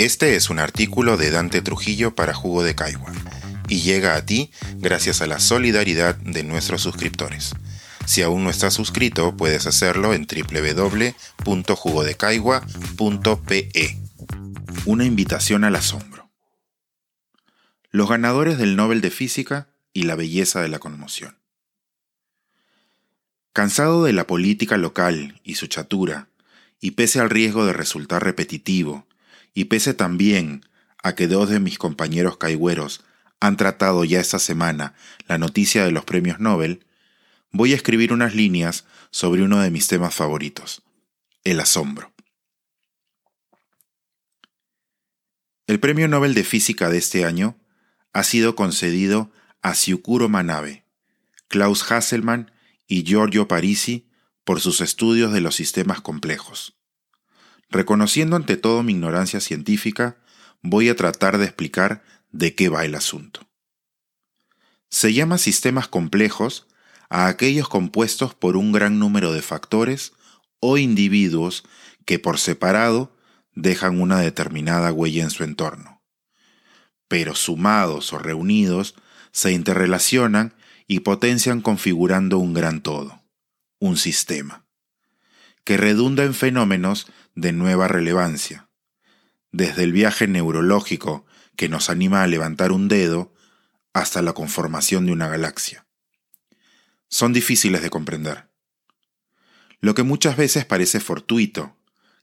Este es un artículo de Dante Trujillo para Jugo de Caigua y llega a ti gracias a la solidaridad de nuestros suscriptores. Si aún no estás suscrito, puedes hacerlo en www.jugodecaigua.pe. Una invitación al asombro. Los ganadores del Nobel de Física y la belleza de la conmoción. Cansado de la política local y su chatura, y pese al riesgo de resultar repetitivo, y pese también a que dos de mis compañeros caigüeros han tratado ya esta semana la noticia de los premios Nobel, voy a escribir unas líneas sobre uno de mis temas favoritos, el asombro. El Premio Nobel de Física de este año ha sido concedido a Siukuro Manabe, Klaus Hasselmann y Giorgio Parisi por sus estudios de los sistemas complejos. Reconociendo ante todo mi ignorancia científica, voy a tratar de explicar de qué va el asunto. Se llama sistemas complejos a aquellos compuestos por un gran número de factores o individuos que por separado dejan una determinada huella en su entorno. Pero sumados o reunidos, se interrelacionan y potencian configurando un gran todo, un sistema, que redunda en fenómenos de nueva relevancia, desde el viaje neurológico que nos anima a levantar un dedo hasta la conformación de una galaxia. Son difíciles de comprender. Lo que muchas veces parece fortuito,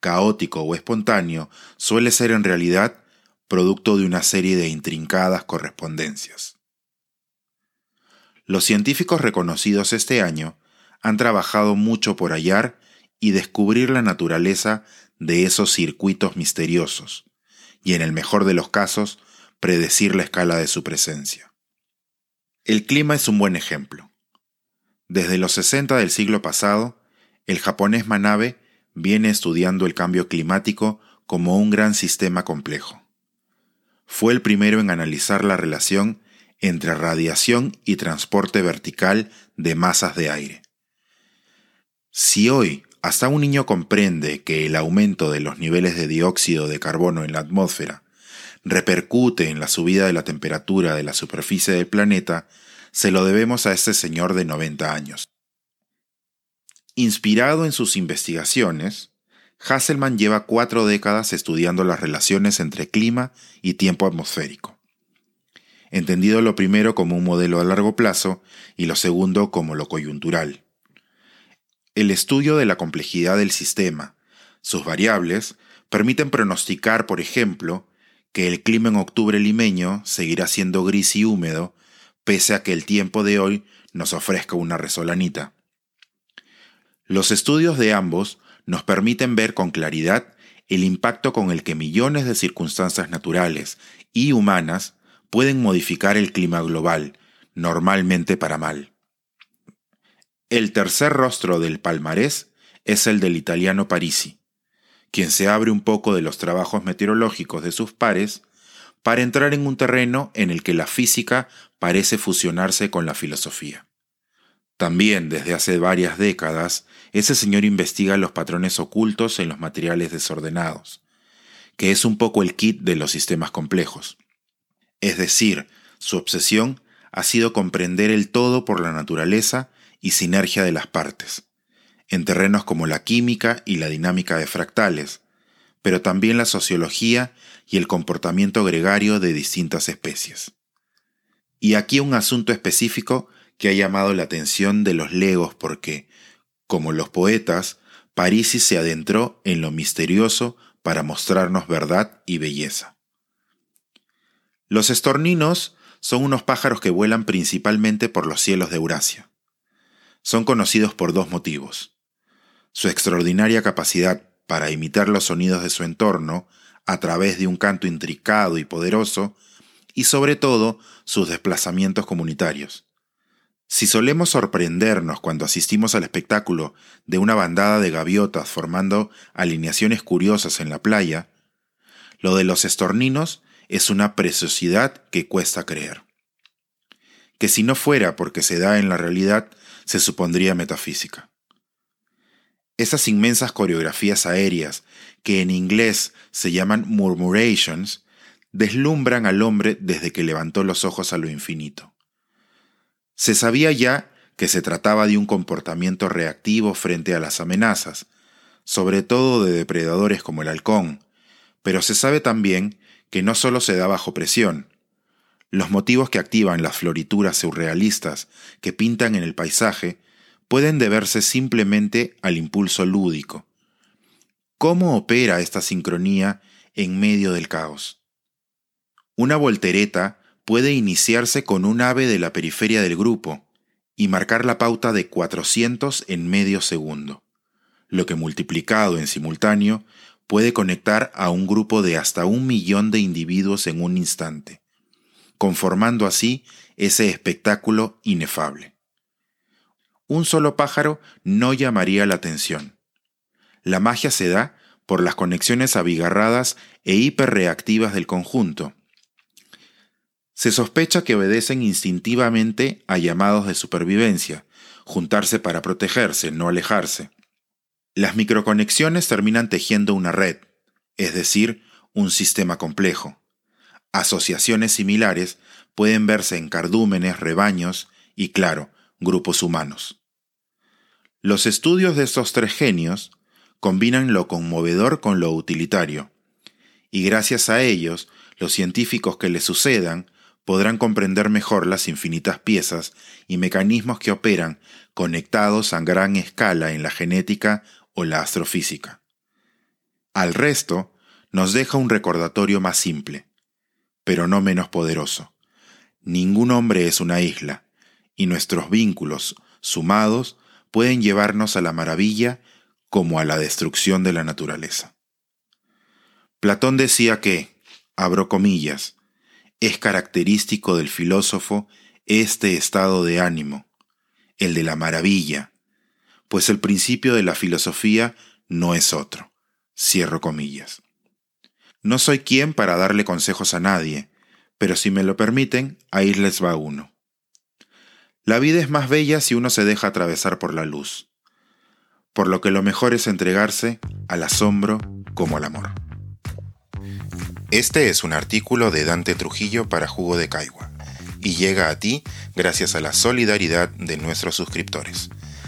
caótico o espontáneo suele ser en realidad producto de una serie de intrincadas correspondencias. Los científicos reconocidos este año han trabajado mucho por hallar y descubrir la naturaleza de esos circuitos misteriosos, y en el mejor de los casos, predecir la escala de su presencia. El clima es un buen ejemplo. Desde los 60 del siglo pasado, el japonés Manabe viene estudiando el cambio climático como un gran sistema complejo. Fue el primero en analizar la relación entre radiación y transporte vertical de masas de aire. Si hoy hasta un niño comprende que el aumento de los niveles de dióxido de carbono en la atmósfera repercute en la subida de la temperatura de la superficie del planeta, se lo debemos a este señor de 90 años. Inspirado en sus investigaciones, Hasselmann lleva cuatro décadas estudiando las relaciones entre clima y tiempo atmosférico. Entendido lo primero como un modelo a largo plazo y lo segundo como lo coyuntural. El estudio de la complejidad del sistema, sus variables, permiten pronosticar, por ejemplo, que el clima en octubre limeño seguirá siendo gris y húmedo, pese a que el tiempo de hoy nos ofrezca una resolanita. Los estudios de ambos nos permiten ver con claridad el impacto con el que millones de circunstancias naturales y humanas pueden modificar el clima global, normalmente para mal. El tercer rostro del palmarés es el del italiano Parisi, quien se abre un poco de los trabajos meteorológicos de sus pares para entrar en un terreno en el que la física parece fusionarse con la filosofía. También desde hace varias décadas, ese señor investiga los patrones ocultos en los materiales desordenados, que es un poco el kit de los sistemas complejos. Es decir, su obsesión ha sido comprender el todo por la naturaleza y sinergia de las partes, en terrenos como la química y la dinámica de fractales, pero también la sociología y el comportamiento gregario de distintas especies. Y aquí un asunto específico que ha llamado la atención de los legos porque, como los poetas, Parisi se adentró en lo misterioso para mostrarnos verdad y belleza. Los estorninos son unos pájaros que vuelan principalmente por los cielos de Eurasia son conocidos por dos motivos. Su extraordinaria capacidad para imitar los sonidos de su entorno a través de un canto intricado y poderoso, y sobre todo sus desplazamientos comunitarios. Si solemos sorprendernos cuando asistimos al espectáculo de una bandada de gaviotas formando alineaciones curiosas en la playa, lo de los estorninos es una preciosidad que cuesta creer. Que si no fuera porque se da en la realidad, se supondría metafísica. Esas inmensas coreografías aéreas, que en inglés se llaman murmurations, deslumbran al hombre desde que levantó los ojos a lo infinito. Se sabía ya que se trataba de un comportamiento reactivo frente a las amenazas, sobre todo de depredadores como el halcón, pero se sabe también que no solo se da bajo presión. Los motivos que activan las florituras surrealistas que pintan en el paisaje pueden deberse simplemente al impulso lúdico. ¿Cómo opera esta sincronía en medio del caos? Una voltereta puede iniciarse con un ave de la periferia del grupo y marcar la pauta de 400 en medio segundo, lo que multiplicado en simultáneo puede conectar a un grupo de hasta un millón de individuos en un instante, conformando así ese espectáculo inefable un solo pájaro no llamaría la atención. La magia se da por las conexiones abigarradas e hiperreactivas del conjunto. Se sospecha que obedecen instintivamente a llamados de supervivencia, juntarse para protegerse, no alejarse. Las microconexiones terminan tejiendo una red, es decir, un sistema complejo. Asociaciones similares pueden verse en cardúmenes, rebaños y, claro, grupos humanos. Los estudios de estos tres genios combinan lo conmovedor con lo utilitario, y gracias a ellos, los científicos que les sucedan podrán comprender mejor las infinitas piezas y mecanismos que operan conectados a gran escala en la genética o la astrofísica. Al resto, nos deja un recordatorio más simple, pero no menos poderoso. Ningún hombre es una isla, y nuestros vínculos, sumados, pueden llevarnos a la maravilla como a la destrucción de la naturaleza. Platón decía que, abro comillas, es característico del filósofo este estado de ánimo, el de la maravilla, pues el principio de la filosofía no es otro. Cierro comillas. No soy quien para darle consejos a nadie, pero si me lo permiten, ahí les va uno. La vida es más bella si uno se deja atravesar por la luz, por lo que lo mejor es entregarse al asombro como al amor. Este es un artículo de Dante Trujillo para Jugo de Caigua y llega a ti gracias a la solidaridad de nuestros suscriptores.